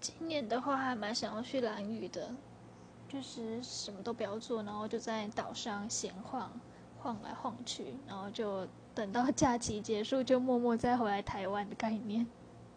今年的话还蛮想要去蓝屿的，就是什么都不要做，然后就在岛上闲晃，晃来晃去，然后就等到假期结束就默默再回来台湾的概念。